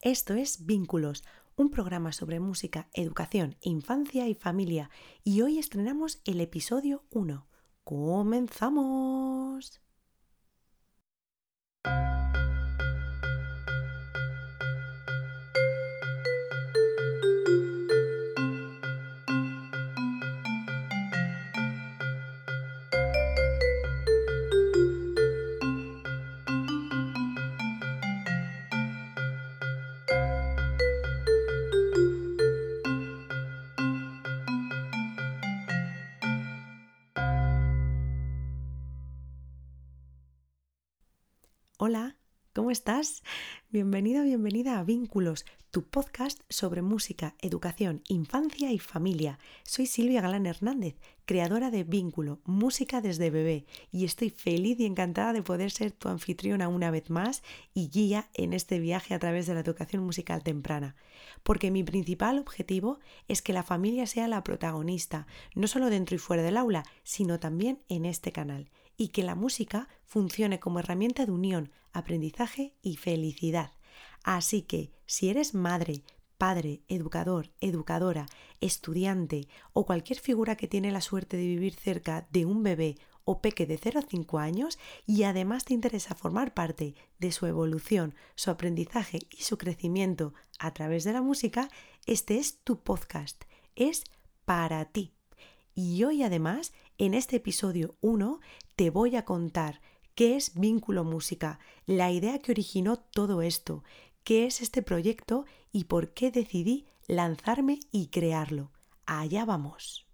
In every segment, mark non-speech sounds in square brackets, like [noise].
Esto es Vínculos, un programa sobre música, educación, infancia y familia. Y hoy estrenamos el episodio 1. ¡Comenzamos! Hola, ¿cómo estás? Bienvenido, bienvenida a Vínculos, tu podcast sobre música, educación, infancia y familia. Soy Silvia Galán Hernández, creadora de Vínculo, música desde bebé, y estoy feliz y encantada de poder ser tu anfitriona una vez más y guía en este viaje a través de la educación musical temprana. Porque mi principal objetivo es que la familia sea la protagonista, no solo dentro y fuera del aula, sino también en este canal y que la música funcione como herramienta de unión, aprendizaje y felicidad. Así que si eres madre, padre, educador, educadora, estudiante o cualquier figura que tiene la suerte de vivir cerca de un bebé o peque de 0 a 5 años y además te interesa formar parte de su evolución, su aprendizaje y su crecimiento a través de la música, este es tu podcast. Es para ti. Y hoy además, en este episodio 1, te voy a contar qué es Vínculo Música, la idea que originó todo esto, qué es este proyecto y por qué decidí lanzarme y crearlo. Allá vamos.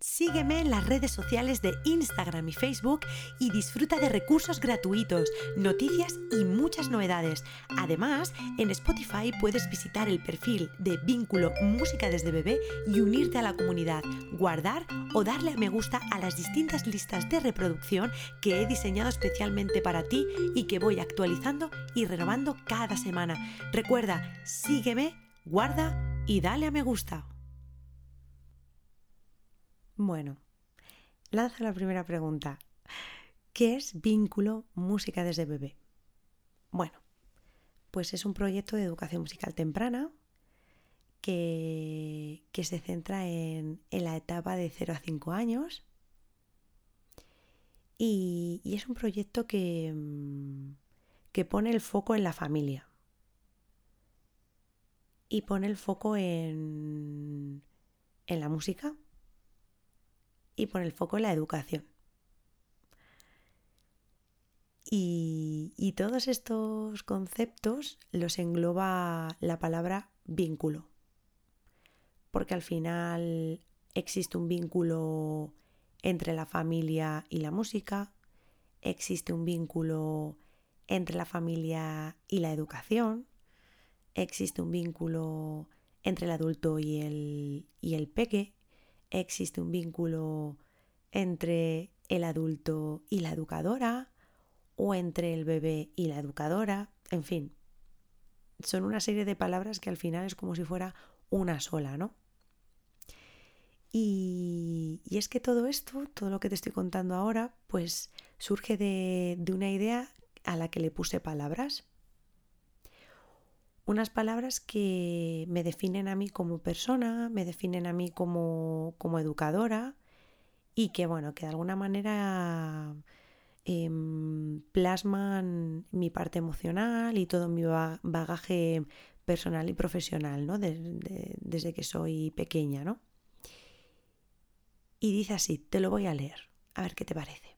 Sígueme en las redes sociales de Instagram y Facebook y disfruta de recursos gratuitos, noticias y muchas novedades. Además, en Spotify puedes visitar el perfil de Vínculo Música desde Bebé y unirte a la comunidad, guardar o darle a me gusta a las distintas listas de reproducción que he diseñado especialmente para ti y que voy actualizando y renovando cada semana. Recuerda, sígueme, guarda y dale a me gusta. Bueno, lanza la primera pregunta. ¿Qué es Vínculo Música desde bebé? Bueno, pues es un proyecto de educación musical temprana que, se centra en, la etapa de 0 a 5 años y, es un proyecto que, que pone el foco en la familia y pone el foco en, en la música y pone el foco en la educación. Y, todos estos conceptos los engloba la palabra vínculo, porque al final existe un vínculo entre la familia y la música, existe un vínculo entre la familia y la educación, existe un vínculo entre el adulto y el, y el peque, existe un vínculo entre el adulto y la educadora o entre el bebé y la educadora, en fin, son una serie de palabras que al final es como si fuera una sola, ¿no? Y, es que todo esto, todo lo que te estoy contando ahora, pues surge de, de una idea a la que le puse palabras unas palabras que me definen a mí como persona, me definen a mí como, educadora y que, bueno, que de alguna manera em, plasman mi parte emocional y todo mi bagaje personal y profesional, ¿no? desde que soy pequeña, ¿no? Y dice así, te lo voy a leer, a ver qué te parece.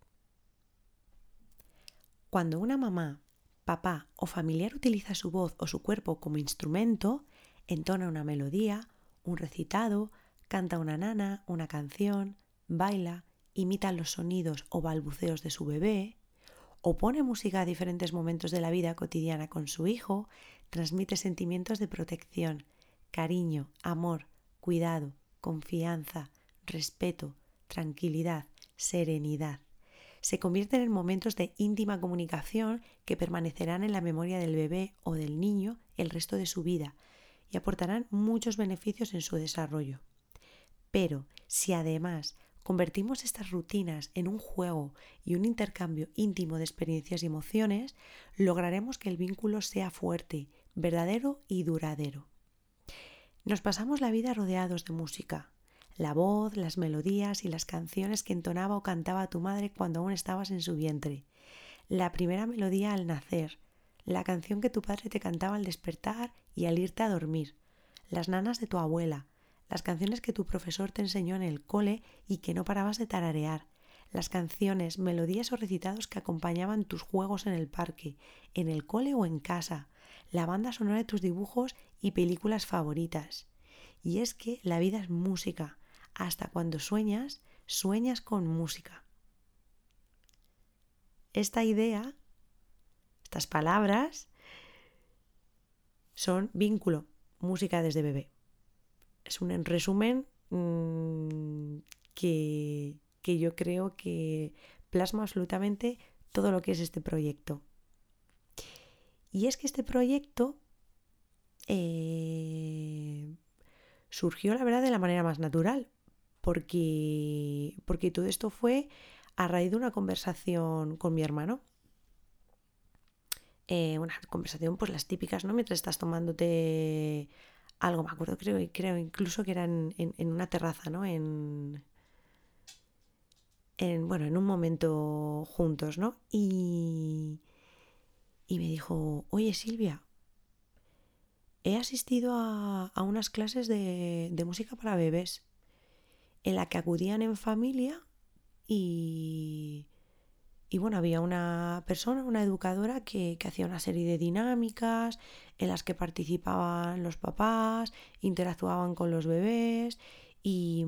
Cuando una mamá papá o familiar utiliza su voz o su cuerpo como instrumento, entona una melodía, un recitado, canta una nana, una canción, baila, imita los sonidos o balbuceos de su bebé, o pone música a diferentes momentos de la vida cotidiana con su hijo, transmite sentimientos de protección, cariño, amor, cuidado, confianza, respeto, tranquilidad, serenidad se convierten en momentos de íntima comunicación que permanecerán en la memoria del bebé o del niño el resto de su vida y aportarán muchos beneficios en su desarrollo. Pero si además convertimos estas rutinas en un juego y un intercambio íntimo de experiencias y emociones, lograremos que el vínculo sea fuerte, verdadero y duradero. Nos pasamos la vida rodeados de música, la voz, las melodías y las canciones que entonaba o cantaba tu madre cuando aún estabas en su vientre, la primera melodía al nacer, la canción que tu padre te cantaba al despertar y al irte a dormir, las nanas de tu abuela, las canciones que tu profesor te enseñó en el cole y que no parabas de tararear, las canciones, melodías o recitados que acompañaban tus juegos en el parque, en el cole o en casa, la banda sonora de tus dibujos y películas favoritas. Y es que la vida es música. Hasta cuando sueñas, sueñas con música. Esta idea, estas palabras, son vínculo, música desde bebé es un resumen mm, que, yo creo que plasma absolutamente todo lo que es este proyecto. Y es que este proyecto eh, surgió, la verdad, de la manera más natural, porque, porque todo esto fue a raíz de una conversación con mi hermano. Eh, una conversación, pues las típicas, ¿no? Mientras estás tomándote algo, me acuerdo, creo, creo incluso que era en, una terraza, ¿no? En, en, bueno, en un momento juntos, ¿no? Y, y me dijo, oye Silvia, he asistido a, a unas clases de, de, música para bebés en la que acudían en familia y, y bueno, había una persona, una educadora que, hacía una serie de dinámicas en las que participaban los papás, interactuaban con los bebés y,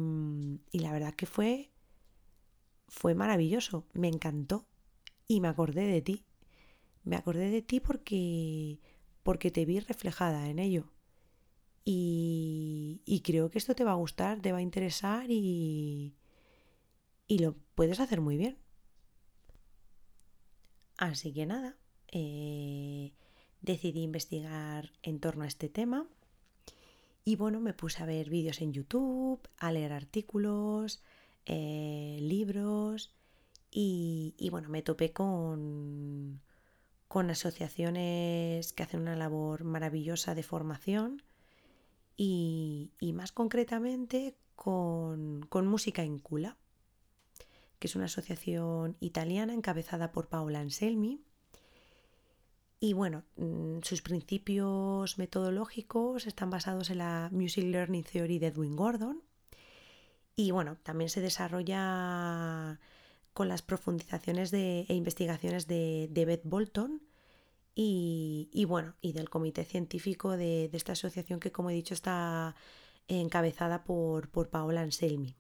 la verdad que fue, fue maravilloso, me encantó y me acordé de ti. Me acordé de ti porque, porque te vi reflejada en ello. Y, y creo que esto te va a gustar, te va a interesar y, y lo puedes hacer muy bien. Así que nada, eh, decidí investigar en torno a este tema y bueno, me puse a ver vídeos en YouTube, a leer artículos, eh, libros y, bueno, me topé con, con asociaciones que hacen una labor maravillosa de formación y, más concretamente con, con Música Incula que es una asociación italiana encabezada por Paola Anselmi. Y bueno, mm, sus principios metodológicos están basados en la Music Learning Theory de Edwin Gordon. Y bueno, también se desarrolla con las profundizaciones de, e investigaciones de, Beth Bolton y, bueno, y del comité científico de, esta asociación que, como he dicho, está encabezada por, por Paola Anselmi.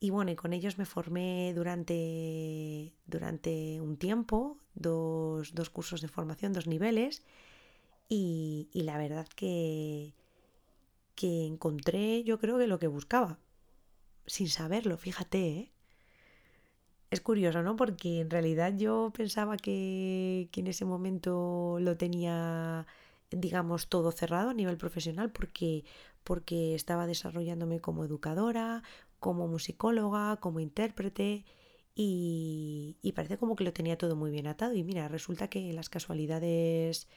Y bueno, y con ellos me formé durante, durante un tiempo, dos, cursos de formación, dos niveles, y, la verdad que, que encontré yo creo que lo que buscaba, sin saberlo, fíjate, ¿eh? Es curioso, ¿no? Porque en realidad yo pensaba que, que en ese momento lo tenía, digamos, todo cerrado a nivel profesional porque, porque estaba desarrollándome como educadora, como musicóloga, como intérprete y, parece como que lo tenía todo muy bien atado y mira, resulta que las casualidades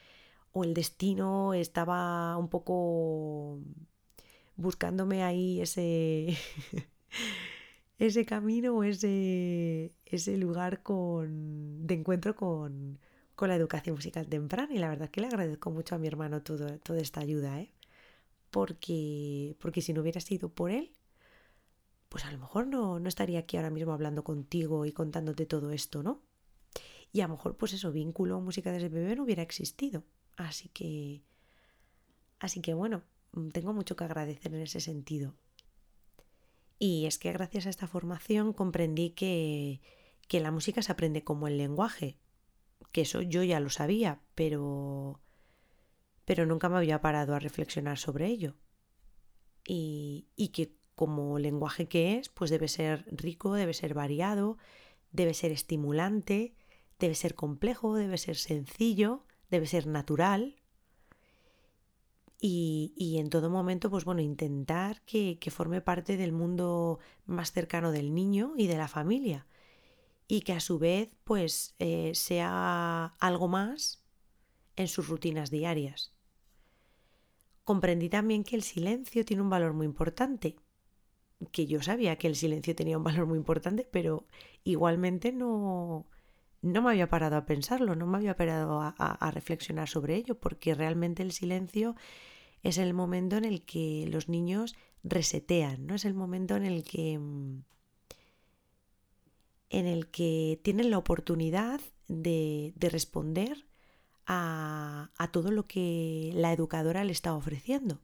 o el destino estaba un poco buscándome ahí ese, [laughs] ese camino o ese, ese lugar con, de encuentro con, con, la educación musical temprana y la verdad que le agradezco mucho a mi hermano todo, toda esta ayuda, ¿eh? porque, porque si no hubiera sido por él, pues a lo mejor no, no estaría aquí ahora mismo hablando contigo y contándote todo esto, ¿no? Y a lo mejor, pues eso, vínculo música desde bebé no hubiera existido. Así que. Así que bueno, tengo mucho que agradecer en ese sentido. Y es que gracias a esta formación comprendí que, que la música se aprende como el lenguaje. Que eso yo ya lo sabía, pero. Pero nunca me había parado a reflexionar sobre ello. Y, y que como lenguaje que es, pues debe ser rico, debe ser variado, debe ser estimulante, debe ser complejo, debe ser sencillo, debe ser natural. Y, en todo momento, pues bueno, intentar que, forme parte del mundo más cercano del niño y de la familia. Y que a su vez, pues, eh, sea algo más en sus rutinas diarias. Comprendí también que el silencio tiene un valor muy importante. Que yo sabía que el silencio tenía un valor muy importante, pero igualmente no, no me había parado a pensarlo, no me había parado a reflexionar sobre ello, porque realmente el silencio es el momento en el que los niños resetean, ¿no? Es el momento en el que mm, en el que tienen la oportunidad de, responder a, todo lo que la educadora le está ofreciendo.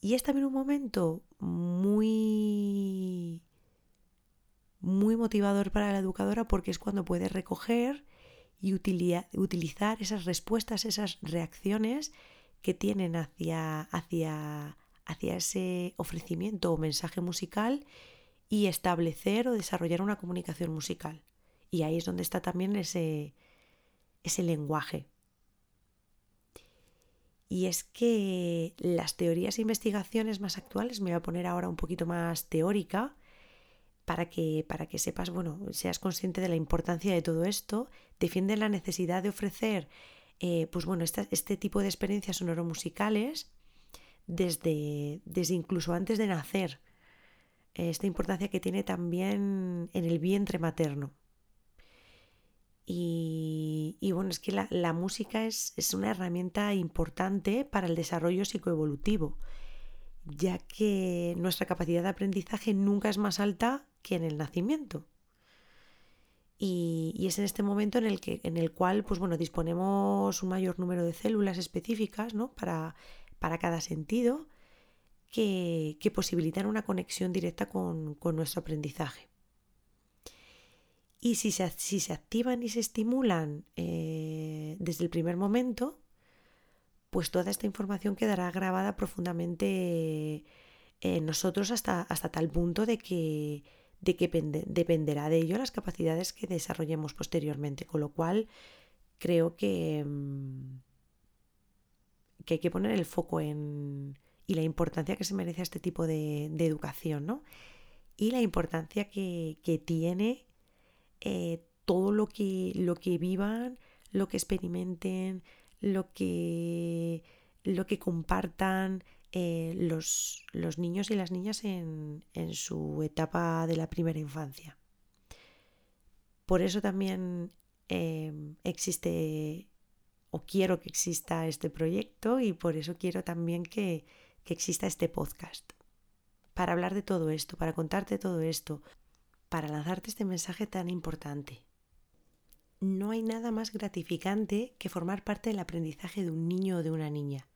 Y es también un momento muy muy motivador para la educadora porque es cuando puede recoger y utilizar esas respuestas, esas reacciones que tienen hacia, hacia, hacia ese ofrecimiento o mensaje musical y establecer o desarrollar una comunicación musical. Y ahí es donde está también ese, ese lenguaje. Y es que las teorías e investigaciones más actuales, me voy a poner ahora un poquito más teórica, para que, para que sepas, bueno, seas consciente de la importancia de todo esto, defienden la necesidad de ofrecer eh, pues bueno, este, tipo de experiencias sonoromusicales desde, desde incluso antes de nacer. Esta importancia que tiene también en el vientre materno. Y, bueno, es que la, música es, es, una herramienta importante para el desarrollo psicoevolutivo, ya que nuestra capacidad de aprendizaje nunca es más alta que en el nacimiento. Y, es en este momento en el, que, en el cual pues bueno, disponemos un mayor número de células específicas ¿no? para, para, cada sentido que, que, posibilitan una conexión directa con, con nuestro aprendizaje. Y si se, si se, activan y se estimulan eh, desde el primer momento, pues toda esta información quedará grabada profundamente en nosotros hasta, hasta tal punto de que de que dependerá de ello las capacidades que desarrollemos posteriormente, con lo cual creo que, mm, que hay que poner el foco en y la importancia que se merece a este tipo de, educación, ¿no? Y la importancia que, tiene eh, todo lo que, lo que vivan, lo que experimenten, lo que, lo que compartan, eh, los, niños y las niñas en, su etapa de la primera infancia. Por eso también em, existe o quiero que exista este proyecto y por eso quiero también que, que exista este podcast. Para hablar de todo esto, para contarte todo esto, para lanzarte este mensaje tan importante. No hay nada más gratificante que formar parte del aprendizaje de un niño o de una niña.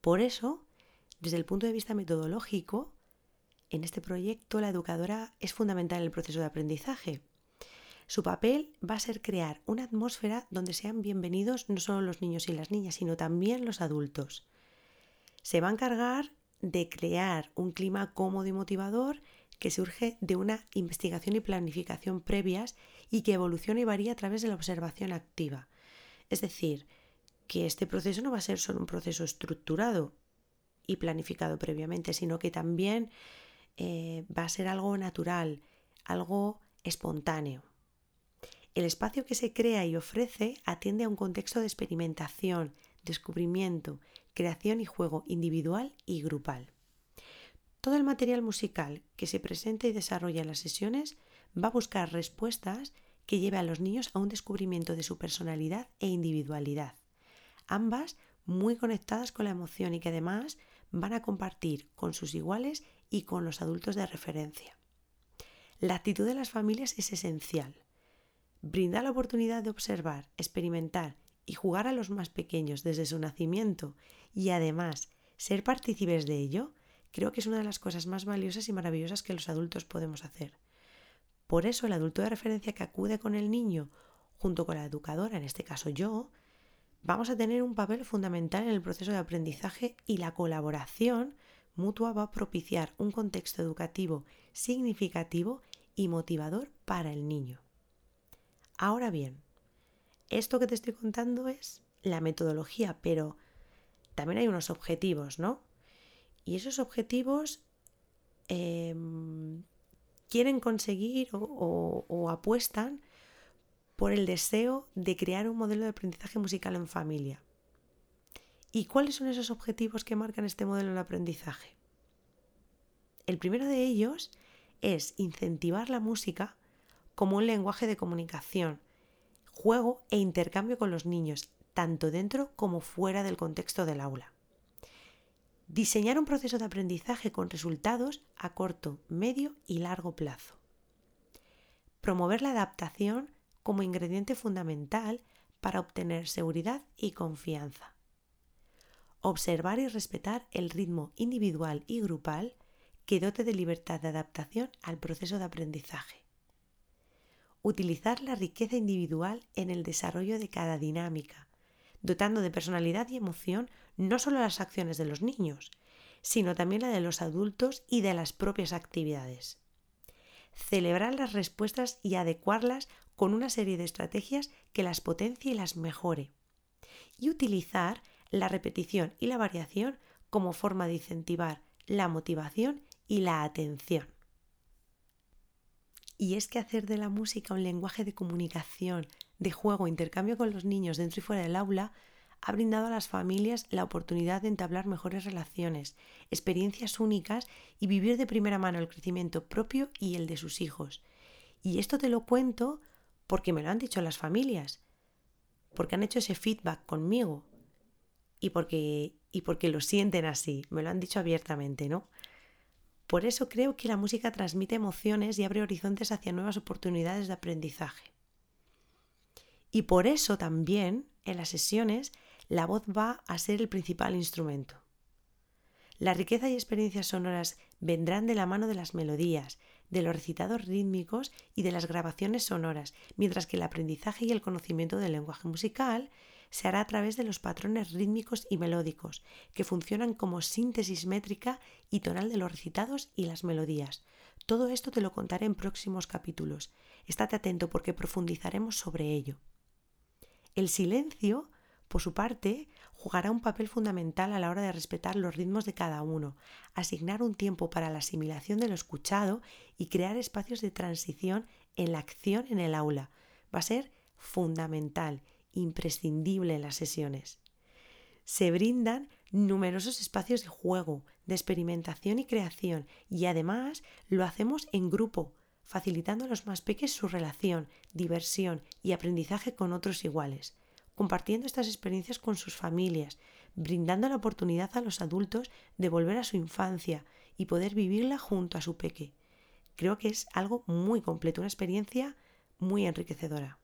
Por eso desde el punto de vista metodológico, en este proyecto la educadora es fundamental en el proceso de aprendizaje. Su papel va a ser crear una atmósfera donde sean bienvenidos no solo los niños y las niñas, sino también los adultos. Se va a encargar de crear un clima cómodo y motivador que surge de una investigación y planificación previas y que evoluciona y varía a través de la observación activa. Es decir, que este proceso no va a ser solo un proceso estructurado, y planificado previamente, sino que también eh, va a ser algo natural, algo espontáneo. El espacio que se crea y ofrece atiende a un contexto de experimentación, descubrimiento, creación y juego individual y grupal. Todo el material musical que se presenta y desarrolla en las sesiones va a buscar respuestas que lleve a los niños a un descubrimiento de su personalidad e individualidad, ambas muy conectadas con la emoción y que además van a compartir con sus iguales y con los adultos de referencia. La actitud de las familias es esencial. Brinda la oportunidad de observar, experimentar y jugar a los más pequeños desde su nacimiento y además ser partícipes de ello, creo que es una de las cosas más valiosas y maravillosas que los adultos podemos hacer. Por eso el adulto de referencia que acude con el niño, junto con la educadora, en este caso yo, vamos a tener un papel fundamental en el proceso de aprendizaje y la colaboración mutua va a propiciar un contexto educativo significativo y motivador para el niño. Ahora bien, esto que te estoy contando es la metodología, pero también hay unos objetivos, ¿no? Y esos objetivos em, quieren conseguir o apuestan por el deseo de crear un modelo de aprendizaje musical en familia. ¿Y cuáles son esos objetivos que marcan este modelo de aprendizaje? El primero de ellos es incentivar la música como un lenguaje de comunicación, juego e intercambio con los niños, tanto dentro como fuera del contexto del aula. Diseñar un proceso de aprendizaje con resultados a corto, medio y largo plazo. Promover la adaptación como ingrediente fundamental para obtener seguridad y confianza. Observar y respetar el ritmo individual y grupal que dote de libertad de adaptación al proceso de aprendizaje. Utilizar la riqueza individual en el desarrollo de cada dinámica, dotando de personalidad y emoción no solo las acciones de los niños, sino también la de los adultos y de las propias actividades. Celebrar las respuestas y adecuarlas con una serie de estrategias que las potencie y las mejore. Y utilizar la repetición y la variación como forma de incentivar la motivación y la atención. Y es que hacer de la música un lenguaje de comunicación, de juego, intercambio con los niños dentro y fuera del aula, ha brindado a las familias la oportunidad de entablar mejores relaciones, experiencias únicas y vivir de primera mano el crecimiento propio y el de sus hijos. Y esto te lo cuento porque me lo han dicho las familias, porque han hecho ese feedback conmigo y porque, y porque lo sienten así, me lo han dicho abiertamente, ¿no? Por eso creo que la música transmite emociones y abre horizontes hacia nuevas oportunidades de aprendizaje. Y por eso también en las sesiones la voz va a ser el principal instrumento. La riqueza y experiencias sonoras vendrán de la mano de las melodías, de los recitados rítmicos y de las grabaciones sonoras, mientras que el aprendizaje y el conocimiento del lenguaje musical se hará a través de los patrones rítmicos y melódicos, que funcionan como síntesis métrica y tonal de los recitados y las melodías. Todo esto te lo contaré en próximos capítulos. Estate atento porque profundizaremos sobre ello. El silencio, por su parte, jugará un papel fundamental a la hora de respetar los ritmos de cada uno, asignar un tiempo para la asimilación de lo escuchado y crear espacios de transición en la acción en el aula. Va a ser fundamental, imprescindible en las sesiones. Se brindan numerosos espacios de juego, de experimentación y creación y además lo hacemos en grupo, facilitando a los más pequeños su relación, diversión y aprendizaje con otros iguales compartiendo estas experiencias con sus familias, brindando la oportunidad a los adultos de volver a su infancia y poder vivirla junto a su peque. Creo que es algo muy completo, una experiencia muy enriquecedora.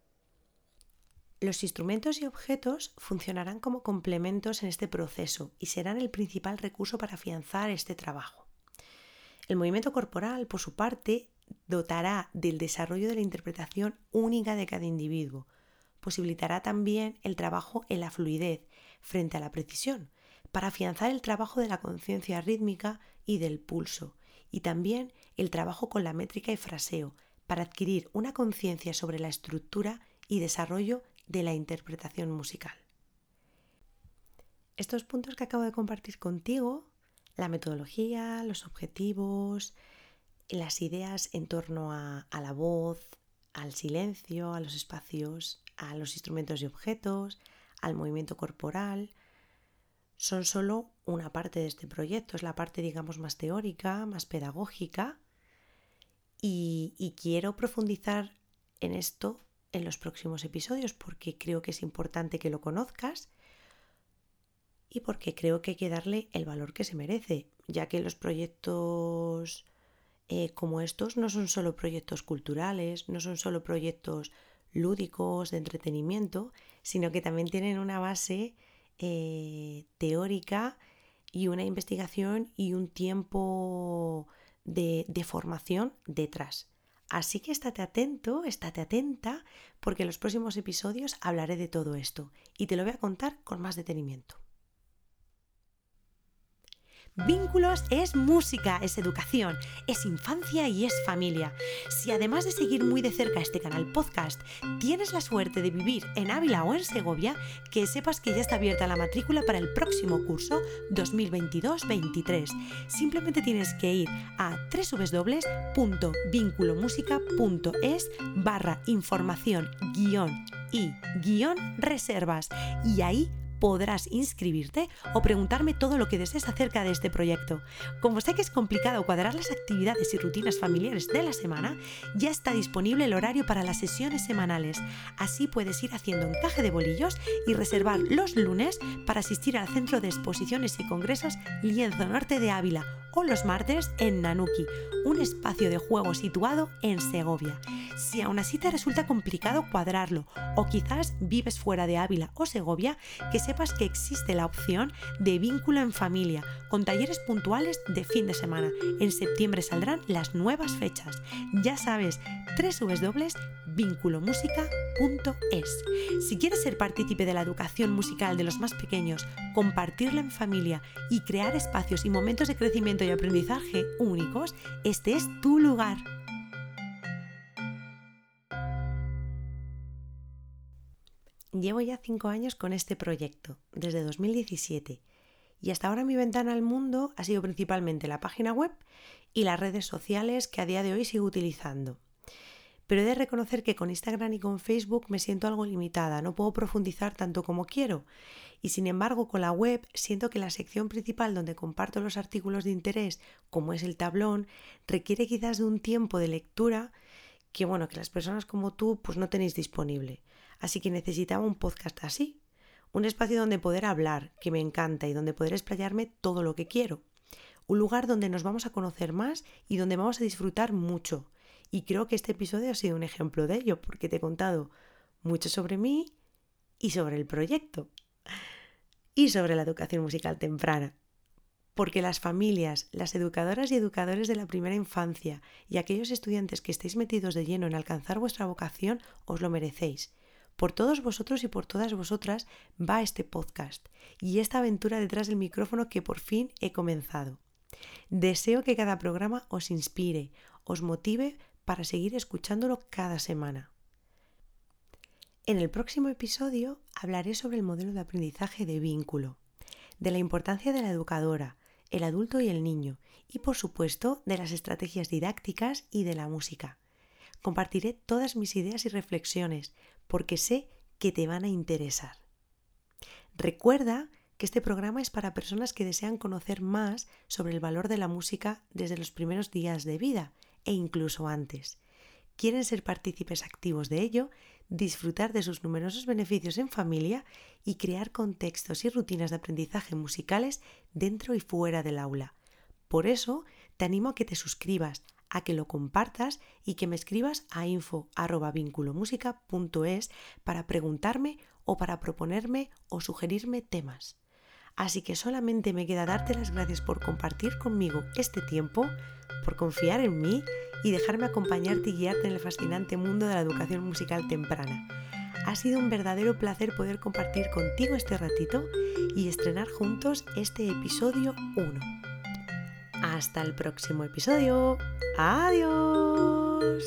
Los instrumentos y objetos funcionarán como complementos en este proceso y serán el principal recurso para afianzar este trabajo. El movimiento corporal, por su parte, dotará del desarrollo de la interpretación única de cada individuo, posibilitará también el trabajo en la fluidez frente a la precisión, para afianzar el trabajo de la conciencia rítmica y del pulso, y también el trabajo con la métrica y fraseo, para adquirir una conciencia sobre la estructura y desarrollo de la interpretación musical. Estos puntos que acabo de compartir contigo, la metodología, los objetivos, las ideas en torno a, a la voz, al silencio, a los espacios, a los instrumentos y objetos, al movimiento corporal, son solo una parte de este proyecto, es la parte, digamos, más teórica, más pedagógica, y, quiero profundizar en esto en los próximos episodios porque creo que es importante que lo conozcas y porque creo que hay que darle el valor que se merece, ya que los proyectos eh, como estos no son solo proyectos culturales, no son solo proyectos lúdicos de entretenimiento, sino que también tienen una base eh, teórica y una investigación y un tiempo de, de formación detrás. Así que estate atento, estate atenta, porque en los próximos episodios hablaré de todo esto y te lo voy a contar con más detenimiento. Vínculos es música, es educación, es infancia y es familia. Si además de seguir muy de cerca este canal podcast, tienes la suerte de vivir en Ávila o en Segovia, que sepas que ya está abierta la matrícula para el próximo curso 2022-23. Simplemente tienes que ir a www.vinculomusica.es barra información guion y guion reservas y ahí podrás inscribirte o preguntarme todo lo que desees acerca de este proyecto. Como sé que es complicado cuadrar las actividades y rutinas familiares de la semana, ya está disponible el horario para las sesiones semanales. Así puedes ir haciendo encaje de bolillos y reservar los lunes para asistir al Centro de Exposiciones y Congresos Lienzo Norte de Ávila o los martes en Nanuki, un espacio de juego situado en Segovia. Si aún así te resulta complicado cuadrarlo o quizás vives fuera de Ávila o Segovia, que sepas que existe la opción de vínculo en familia con talleres puntuales de fin de semana. En septiembre saldrán las nuevas fechas. Ya sabes, www.vinculomusica.es. Si quieres ser partícipe de la educación musical de los más pequeños, compartirla en familia y crear espacios y momentos de crecimiento y aprendizaje únicos, este es tu lugar. Llevo ya cinco años con este proyecto, desde 2017, y hasta ahora mi ventana al mundo ha sido principalmente la página web y las redes sociales que a día de hoy sigo utilizando. Pero he de reconocer que con Instagram y con Facebook me siento algo limitada, no puedo profundizar tanto como quiero. Y sin embargo, con la web siento que la sección principal donde comparto los artículos de interés, como es el tablón, requiere quizás de un tiempo de lectura que bueno, que las personas como tú pues no tenéis disponible. Así que necesitaba un podcast así, un espacio donde poder hablar, que me encanta, y donde poder explayarme todo lo que quiero. Un lugar donde nos vamos a conocer más y donde vamos a disfrutar mucho. Y creo que este episodio ha sido un ejemplo de ello, porque te he contado mucho sobre mí y sobre el proyecto. Y sobre la educación musical temprana. Porque las familias, las educadoras y educadores de la primera infancia y aquellos estudiantes que estéis metidos de lleno en alcanzar vuestra vocación, os lo merecéis por todos vosotros y por todas vosotras va este podcast y esta aventura detrás del micrófono que por fin he comenzado. Deseo que cada programa os inspire, os motive para seguir escuchándolo cada semana. En el próximo episodio hablaré sobre el modelo de aprendizaje de vínculo, de la importancia de la educadora, el adulto y el niño, y por supuesto de las estrategias didácticas y de la música. Compartiré todas mis ideas y reflexiones porque sé que te van a interesar. Recuerda que este programa es para personas que desean conocer más sobre el valor de la música desde los primeros días de vida e incluso antes. Quieren ser partícipes activos de ello, disfrutar de sus numerosos beneficios en familia y crear contextos y rutinas de aprendizaje musicales dentro y fuera del aula. Por eso, te animo a que te suscribas, a que lo compartas y que me escribas a info.vinculomusica.es para preguntarme o para proponerme o sugerirme temas. Así que solamente me queda darte las gracias por compartir conmigo este tiempo, por confiar en mí y dejarme acompañarte y guiarte en el fascinante mundo de la educación musical temprana. Ha sido un verdadero placer poder compartir contigo este ratito y estrenar juntos este episodio 1. Hasta el próximo episodio. Adiós.